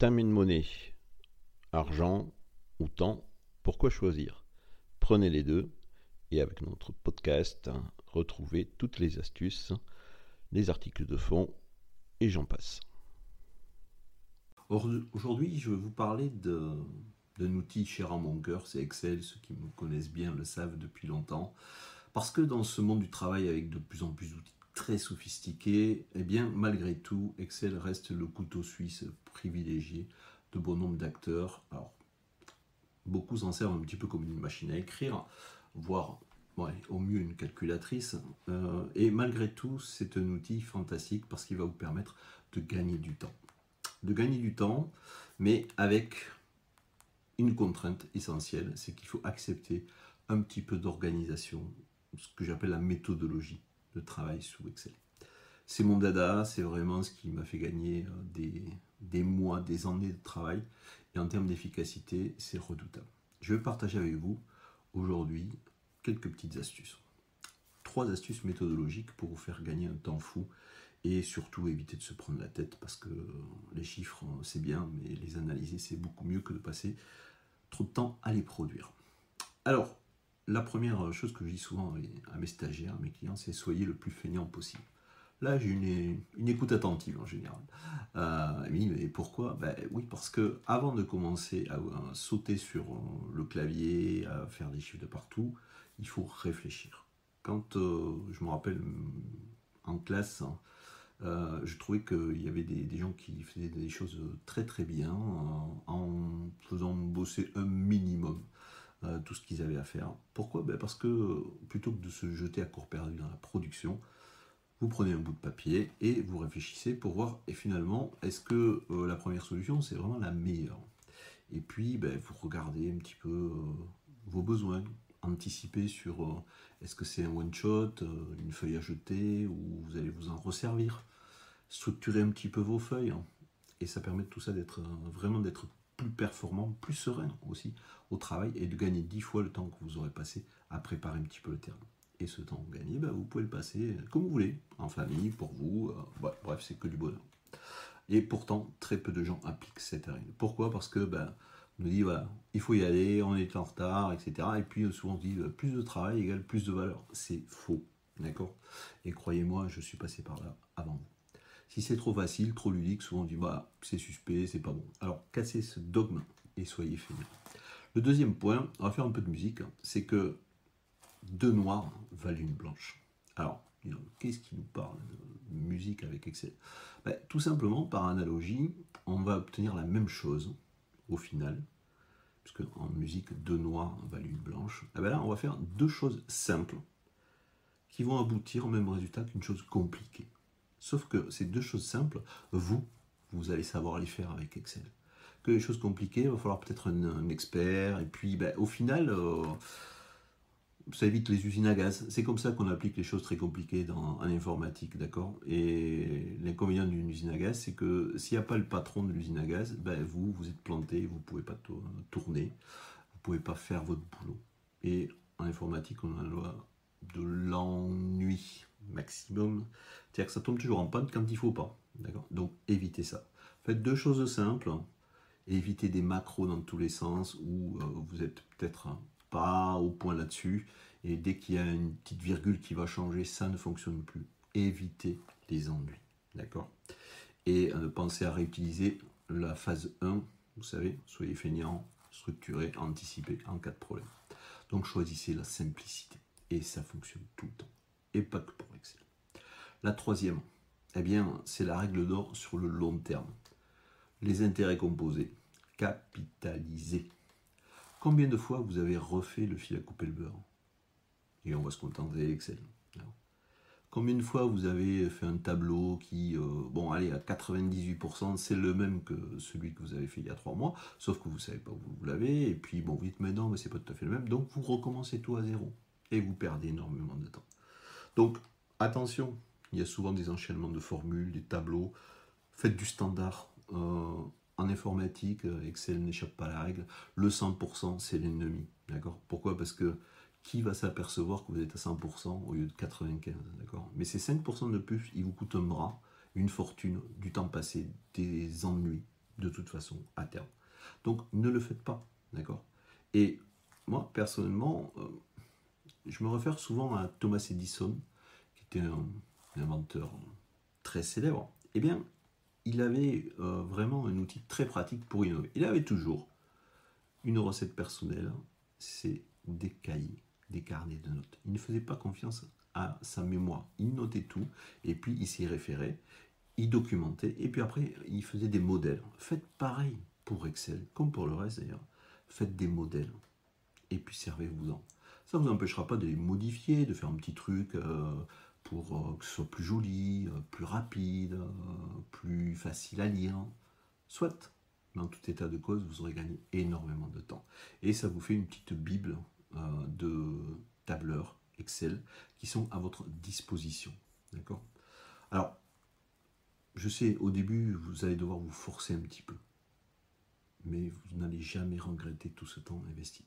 And money. Argent ou temps, pourquoi choisir? Prenez les deux et avec notre podcast, retrouvez toutes les astuces, les articles de fond et j'en passe. Aujourd'hui, je vais vous parler d'un outil cher à mon cœur, c'est Excel. Ceux qui me connaissent bien le savent depuis longtemps. Parce que dans ce monde du travail avec de plus en plus d'outils très sophistiqués, eh bien, malgré tout, Excel reste le couteau suisse privilégié de bon nombre d'acteurs. Alors, beaucoup s'en servent un petit peu comme une machine à écrire, voire au mieux une calculatrice. Euh, et malgré tout, c'est un outil fantastique parce qu'il va vous permettre de gagner du temps. De gagner du temps, mais avec une contrainte essentielle, c'est qu'il faut accepter un petit peu d'organisation, ce que j'appelle la méthodologie travail sous Excel. C'est mon dada, c'est vraiment ce qui m'a fait gagner euh, des, des mois, des années de travail. Et en termes d'efficacité, c'est redoutable. Je vais partager avec vous aujourd'hui quelques petites astuces. Trois astuces méthodologiques pour vous faire gagner un temps fou et surtout éviter de se prendre la tête parce que les chiffres, c'est bien, mais les analyser, c'est beaucoup mieux que de passer trop de temps à les produire. Alors, la première chose que je dis souvent à mes stagiaires, à mes clients, c'est soyez le plus feignant possible. Là, j'ai une, écoute attentive en général. Euh, mais pourquoi? Ben, Oui, parce que avant de commencer à, sauter sur euh, le clavier, à faire des chiffres de partout, il faut réfléchir. Quand euh, je me rappelle en classe, hein, je trouvais qu'il y avait des, gens qui faisaient des choses très très bien en faisant bosser un minimum. Qu'ils à faire. Pourquoi? Ben Parce que plutôt que de se jeter à court perdu dans la production, vous prenez un bout de papier et vous réfléchissez pour voir, et finalement, est-ce que euh, la première solution, c'est vraiment la meilleure? Et puis, ben, vous regardez un petit peu euh, vos besoins, anticiper sur euh, est-ce que c'est un one-shot, une feuille à jeter, ou vous allez vous en resservir. Structurer un petit peu vos feuilles, hein. et ça permet tout ça d'être vraiment d'être plus performant, plus serein aussi au travail, et de gagner dix fois le temps que vous aurez passé à préparer un petit peu le terrain. Et ce temps gagné, bah, vous pouvez le passer comme vous voulez, en famille, pour vous. Euh, bref, c'est que du bonheur. Et pourtant, très peu de gens appliquent cette règle. Pourquoi? Parce que ben, on nous dit, voilà, il faut y aller, on est en retard, etc. Et puis souvent on dit, euh, plus de travail égale plus de valeur. C'est faux, d'accord? Et croyez-moi, je suis passé par là avant vous. Si c'est trop facile, trop ludique, souvent on dit, bah, c'est suspect, c'est pas bon. Alors, cassez ce dogme et soyez fainéants. Le deuxième point, on va faire un peu de musique, c'est que deux noirs valent une blanche. Alors, qu'est-ce qui nous parle de musique avec Excel? Ben, Tout simplement, par analogie, on va obtenir la même chose au final, puisque en musique, deux noirs valent une blanche. Et eh ben là, on va faire deux choses simples qui vont aboutir au même résultat qu'une chose compliquée. Sauf que ces deux choses simples, vous, vous allez savoir les faire avec Excel. Que les choses compliquées, il va falloir peut-être un, expert, et puis ben, au final... Euh, ça évite les usines à gaz. C'est comme ça qu'on applique les choses très compliquées dans, en informatique, d'accord? Et l'inconvénient d'une usine à gaz, c'est que s'il n'y a pas le patron de l'usine à gaz, ben vous, vous êtes planté, vous ne pouvez pas tourner, vous ne pouvez pas faire votre boulot. Et en informatique, on a la loi de l'ennui maximum. C'est-à-dire que ça tombe toujours en panne quand il faut pas, d'accord? Donc évitez ça. Faites deux choses simples. Évitez des macros dans tous les sens où euh, vous êtes peut-être pas au point là-dessus. Et dès qu'il y a une petite virgule qui va changer, ça ne fonctionne plus. Évitez les ennuis. D'accord? Et euh, pensez à réutiliser la phase 1. Vous savez, soyez feignant, structuré, anticipé en cas de problème. Donc choisissez la simplicité. Et ça fonctionne tout le temps. Et pas que pour. La troisième, eh bien, c'est la règle d'or sur le long terme. Les intérêts composés. Capitaliser. Combien de fois vous avez refait le fil à couper le beurre? Et on va se contenter Excel. Combien de fois vous avez fait un tableau qui, euh, bon, allez, à 98%, c'est le même que celui que vous avez fait il y a trois mois, sauf que vous ne savez pas où vous l'avez, et puis, bon, vite maintenant, mais c'est pas tout à fait le même, donc vous recommencez tout à zéro, et vous perdez énormément de temps. Donc, attention, il y a souvent des enchaînements de formules, des tableaux, faites du standard. Euh, en informatique, euh, Excel n'échappe pas à la règle. Le 100%, c'est l'ennemi. Pourquoi? Parce que qui va s'apercevoir que vous êtes à 100% au lieu de 95 D'accord? Mais ces 5% de plus, ils vous coûtent un bras, une fortune, du temps passé, des ennuis, de toute façon à terme. Donc ne le faites pas, d'accord? Et moi, personnellement, euh, je me réfère souvent à Thomas Edison, qui était un, inventeur très célèbre. Eh bien, il avait euh, vraiment un outil très pratique pour innover. Il avait toujours une recette personnelle, c'est des cahiers, des carnets de notes. Il ne faisait pas confiance à sa mémoire. Il notait tout et puis il s'y référait, il documentait et puis après il faisait des modèles. Faites pareil pour Excel, comme pour le reste d'ailleurs. Faites des modèles et puis servez-vous-en. Ça ne vous empêchera pas de les modifier, de faire un petit truc euh, pour euh, que ce soit plus joli, euh, plus rapide, plus facile à lire. Soit, mais en tout état de cause, vous aurez gagné énormément de temps. Et ça vous fait une petite bible de tableurs Excel qui sont à votre disposition. D'accord? Alors, je sais, au début, vous allez devoir vous forcer un petit peu. Mais vous n'allez jamais regretter tout ce temps investi.